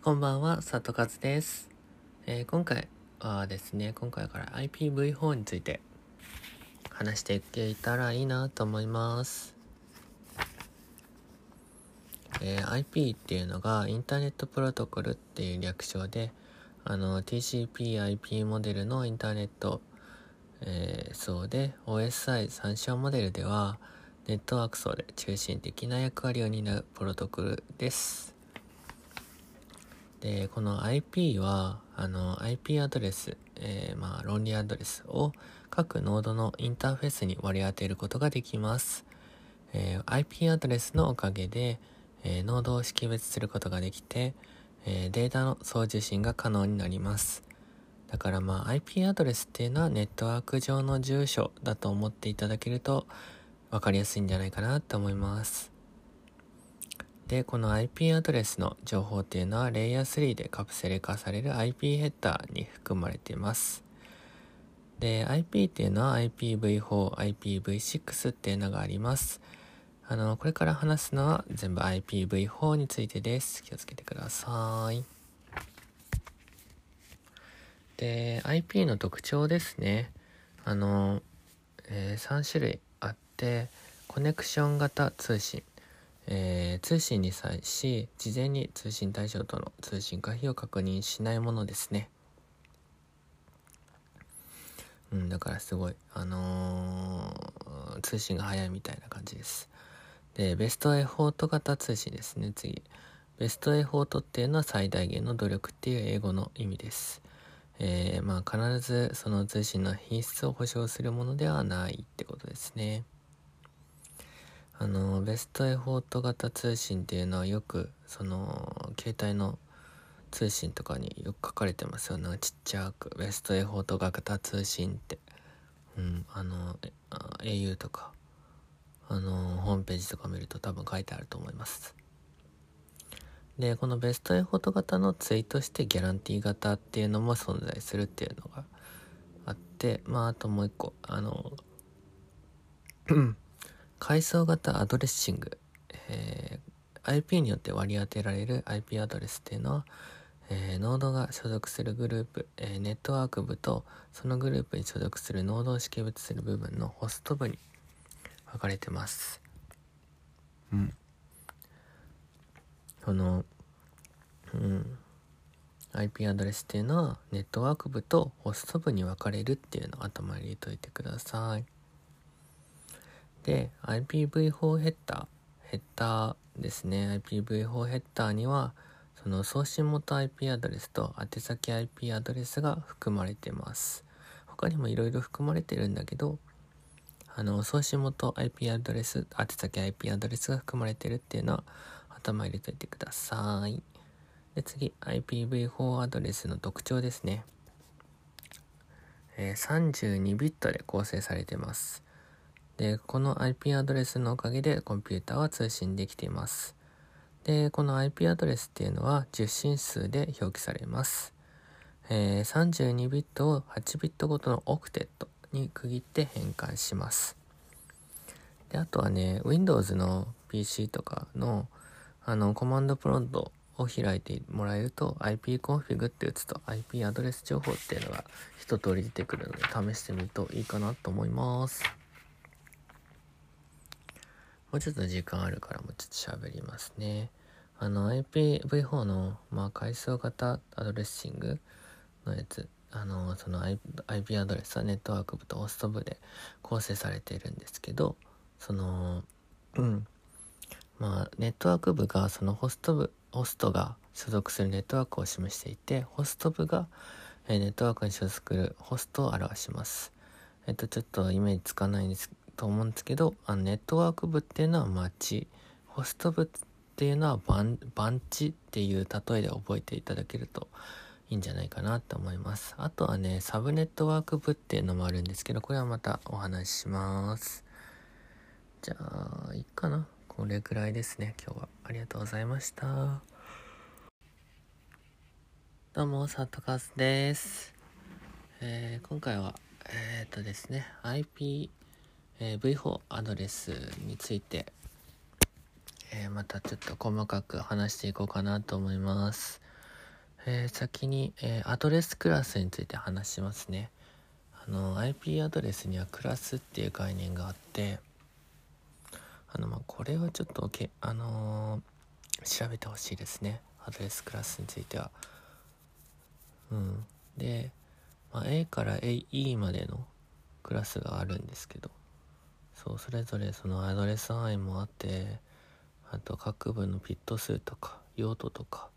こんばんは、佐藤和です、えー、今回はですね、今回から IPv4 について話していけたらいいなと思います。えー、IP っていうのがインターネットプロトコルっていう略称で、あの TCP/IP モデルのインターネット、えー、そうで OSI 参照モデルではネットワーク層で中心的な役割を担うプロトコルです。で、この IP は、あの、IP アドレス、えー、まあ、論理アドレスを各ノードのインターフェースに割り当てることができます。えー、IP アドレスのおかげで、えー、ノードを識別することができて、えデータの送受信が可能になります。だからまあ IP アドレスっていうのはネットワーク上の住所だと思っていただけると分かりやすいんじゃないかなと思います。で、この IP アドレスの情報っていうのはレイヤー3でカプセル化される IP ヘッダーに含まれています。で、IP っていうのは IPv4、IPv6 っていうのがあります。あの、これから話すのは全部 IPv4 についてです。気をつけてください。で、IP の特徴ですね。あの、えー、3種類あって、コネクション型通信。えー、通信に際し、事前に通信対象との通信可否を確認しないものですね。うん、だからすごい、あのー、通信が早いみたいな感じです。で、ベストエフォート型通信ですね、次。ベストエフォートっていうのは最大限の努力っていう英語の意味です。えー、まあ必ずその通信の品質を保証するものではないってことですね。あのベストエフォート型通信っていうのはよくその携帯の通信とかによく書かれてますよね。ちっちゃく。ベストエフォート型通信って。うんあの au とか。あのホームページとか見ると多分書いてあると思います。でこのベストエフォート型のツイートしてギャランティー型っていうのも存在するっていうのがあってまああともう一個あの階層型アドレッシング、えー、IP によって割り当てられる IP アドレスっていうのは、えー、ノードが所属するグループ、えー、ネットワーク部とそのグループに所属するノードを識別する部分のホスト部に分かれてます。うん。その、うん。IP アドレスっていうのはネットワーク部とホスト部に分かれるっていうのを頭に入れといてください。で、IPv4 ヘッダー、ヘッダーですね。IPv4 ヘッダーには、その送信元 IP アドレスと宛先 IP アドレスが含まれてます。他にもいろいろ含まれてるんだけど、あの、送信元 IP アドレス、宛先 IP アドレスが含まれてるっていうのは頭入れといてください。で、次、IPv4 アドレスの特徴ですね。えー、32ビットで構成されてます。で、この IP アドレスのおかげでコンピューターは通信できています。で、この IP アドレスっていうのは10進数で表記されます。えー、32ビットを8ビットごとのオクテットに区切って変換します。で、あとはね、Windows の PC とかのあのコマンドプロントを開いてもらえると ipconfig って打つと IP アドレス情報っていうのが一通り出てくるので試してみるといいかなと思います。もうちょっと時間あるからもうちょっと喋りますね。あの IPv4 の、まあ、階層型アドレッシングのやつ、あの、その IP アドレスはネットワーク部とホスト部で構成されているんですけど、その、うん。まあ、ネットワーク部がそのホスト部、ホストが所属するネットワークを示していて、ホスト部が、ネットワークに所属するホストを表します。えっと、ちょっとイメージつかないんですと思うんですけど、あのネットワーク部っていうのは街、ホスト部っていうのは番番地っていう例えで覚えていただけるといいんじゃないかなと思います。あとはね、サブネットワーク部っていうのもあるんですけど、これはまたお話しします。じゃあ、いいかな。これぐらいですね、今日は。ありがとうございました。どうも、佐藤和です。えー、今回は、えっ、ー、とですね、IP え、V4 アドレスについて、えー、またちょっと細かく話していこうかなと思います。えー、先に、え、アドレスクラスについて話しますね。あの IP アドレスにはクラスっていう概念があってあのまあこれはちょっとけあの、調べてほしいですねアドレスクラスについては。うん、で、ま、A から AE までのクラスがあるんですけどそうそれぞれそのアドレス範囲もあってあと各部のピット数とか用途とか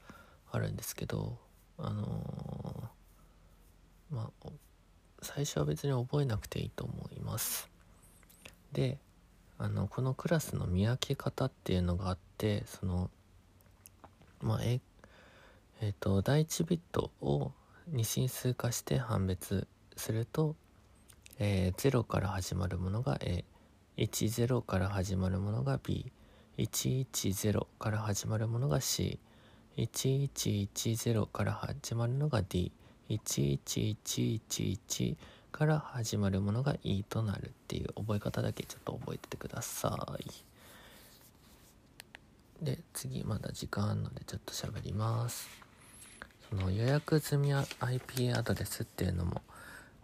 あるんですけどあのー、まあ最初は別に覚えなくていいと思います。であのこのクラスの見分け方っていうのがあってそのまあええー、と第1ビットを二進数化して判別すると、えー、0から始まるものが A 10から始まるものが B110 から始まるものが C1110 から始まるのが D11111 から始まるものが E となるっていう覚え方だけちょっと覚えててください。で次まだ時間あるのでちょっと喋ります。その予約済み IP アドレスっていうのも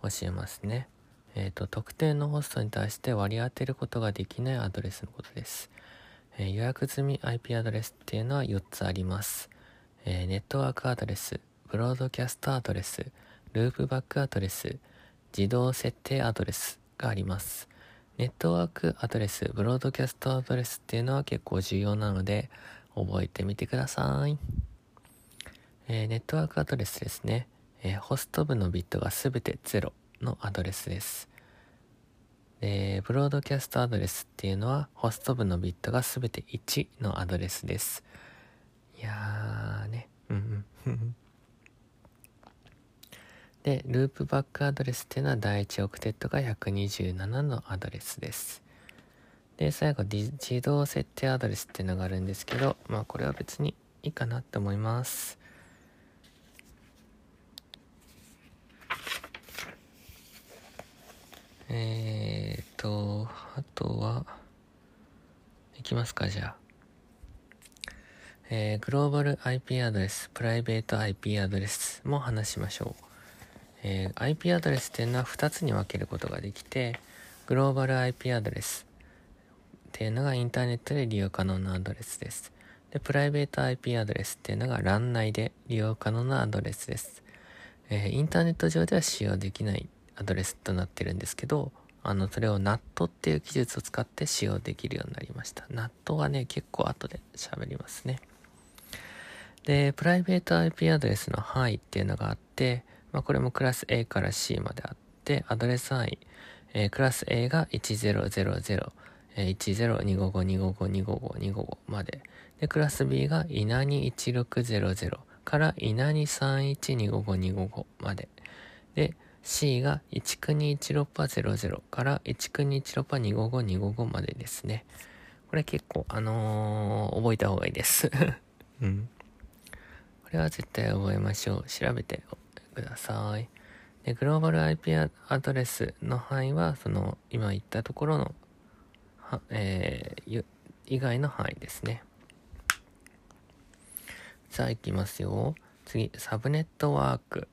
教えますね。えっ、ー、と、特定のホストに対して割り当てることができないアドレスのことです。えー、予約済み IP アドレスっていうのは4つあります。えー、ネットワークアドレス、ブロードキャストアドレス、ループバックアドレス、自動設定アドレスがあります。ネットワークアドレス、ブロードキャストアドレスっていうのは結構重要なので、覚えてみてください。えー、ネットワークアドレスですね、えー、ホスト部のビットがすべて0のアドレスです。で、ブロードキャストアドレスっていうのは、ホスト部のビットがすべて1のアドレスです。いやーね、うんうん。で、ループバックアドレスっていうのは第1オクテットが127のアドレスです。で、最後、自動設定アドレスっていうのがあるんですけど、まあこれは別にいいかなって思います。えーと、あとは、いきますか、じゃあ。えー、グローバル IP アドレス、プライベート IP アドレスも話しましょう。えー、IP アドレスっていうのは2つに分けることができて、グローバル IP アドレスっていうのがインターネットで利用可能なアドレスです。で、プライベート IP アドレスっていうのが LAN 内で利用可能なアドレスです。えー、インターネット上では使用できないアドレスとなってるんですけど、あの、それを NAT っていう技術を使って使用できるようになりました。NAT はね、結構後で喋りますね。で、プライベート IP アドレスの範囲っていうのがあって、まあ、これもクラス A から C まであって、アドレス範囲、えー、クラス A が1000、えー、10255255255255まで。で、クラス B が稲に1600から稲に31255255まで。で、C が1区に16パ00から1区に16パ255255までですね。これ結構、あのー、覚えた方がいいです。うん。これは絶対覚えましょう。調べてください。で、グローバル IP アドレスの範囲は、その、今言ったところの、はえー、以外の範囲ですね。さあ、行きますよ。次、サブネットワーク。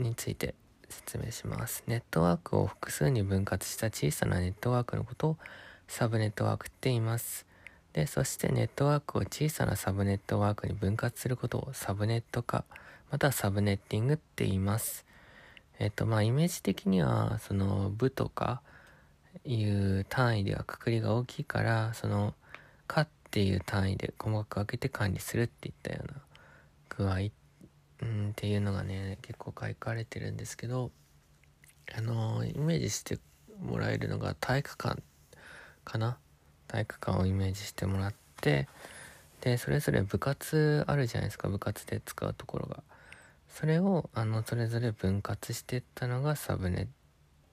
について説明します。ネットワークを複数に分割した小さなネットワークのことをサブネットワークって言います。で、そしてネットワークを小さなサブネットワークに分割することをサブネット化、またはサブネッティングって言います。えっと、まあ、イメージ的には、その部とかいう単位ではくくりが大きいから、その、かっていう単位で細かく分けて管理するっていったような具合っうんっていうのがね結構書かれてるんですけどあのイメージしてもらえるのが体育館かな？体育館をイメージしてもらってでそれぞれ部活あるじゃないですか部活で使うところが。それをあのそれぞれ分割してったのがサブネッ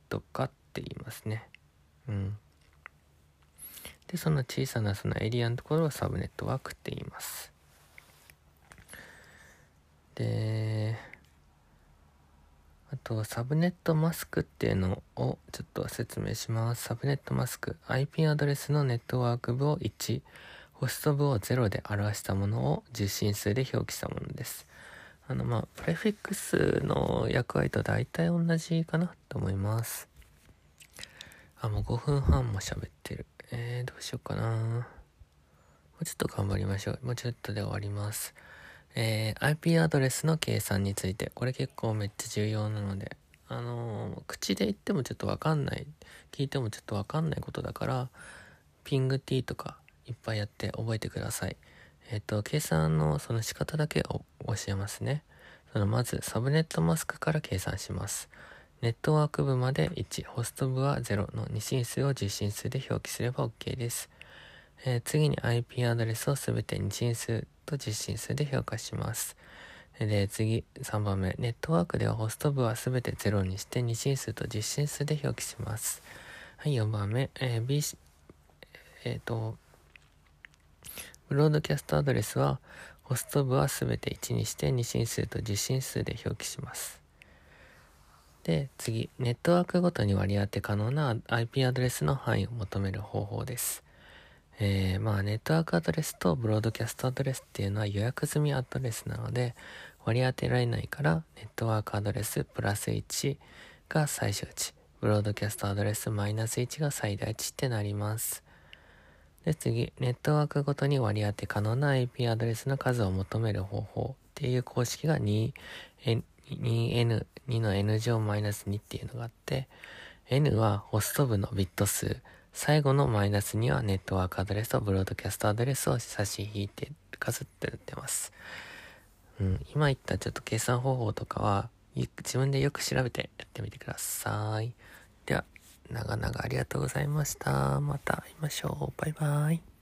ト化って言いますね。うん。でその小さなそのエリアのところをサブネットワークって言います。で、あと、サブネットマスクっていうのをちょっと説明します。サブネットマスク。IP アドレスのネットワーク部を1、ホスト部を0で表したものを受信数で表記したものです。あの、まあ、プレフィックスの役割と大体同じかなと思います。あ、もう5分半も喋ってる。えー、どうしようかな。もうちょっと頑張りましょう。もうちょっとで終わります。えー、IP アドレスの計算について。これ結構めっちゃ重要なので。あのー、口で言ってもちょっとわかんない。聞いてもちょっとわかんないことだから、ピング T とかいっぱいやって覚えてください。えっ、ー、と、計算のその仕方だけを教えますね。そのまず、サブネットマスクから計算します。ネットワーク部まで1、ホスト部は0の2進数を10進数で表記すれば OK です。えー、次に IP アドレスをすべて2進数と10進数で評価します。で、次、3番目。ネットワークではホスト部はすべて0にして2進数と10進数で表記します。はい、4番目。えー、B、えっ、ー、と、ブロードキャストアドレスは、ホスト部はすべて1にして2進数と10進数で表記します。で、次、ネットワークごとに割り当て可能な IP アドレスの範囲を求める方法です。えー、まあ、ネットワークアドレスとブロードキャストアドレスっていうのは予約済みアドレスなので、割り当てられないから、ネットワークアドレスプラス1が最小値、ブロードキャストアドレスマイナス1が最大値ってなります。で、次、ネットワークごとに割り当て可能な IP アドレスの数を求める方法っていう公式が 2n, 2n、2の n 乗マイナス2っていうのがあって、n はホスト部のビット数、最後のマイナスにはネットワークアドレスとブロードキャストアドレスを差し引いて数ってってます。うん、今言ったちょっと計算方法とかは、自分でよく調べてやってみてください。では、長々ありがとうございました。また会いましょう。バイバイ。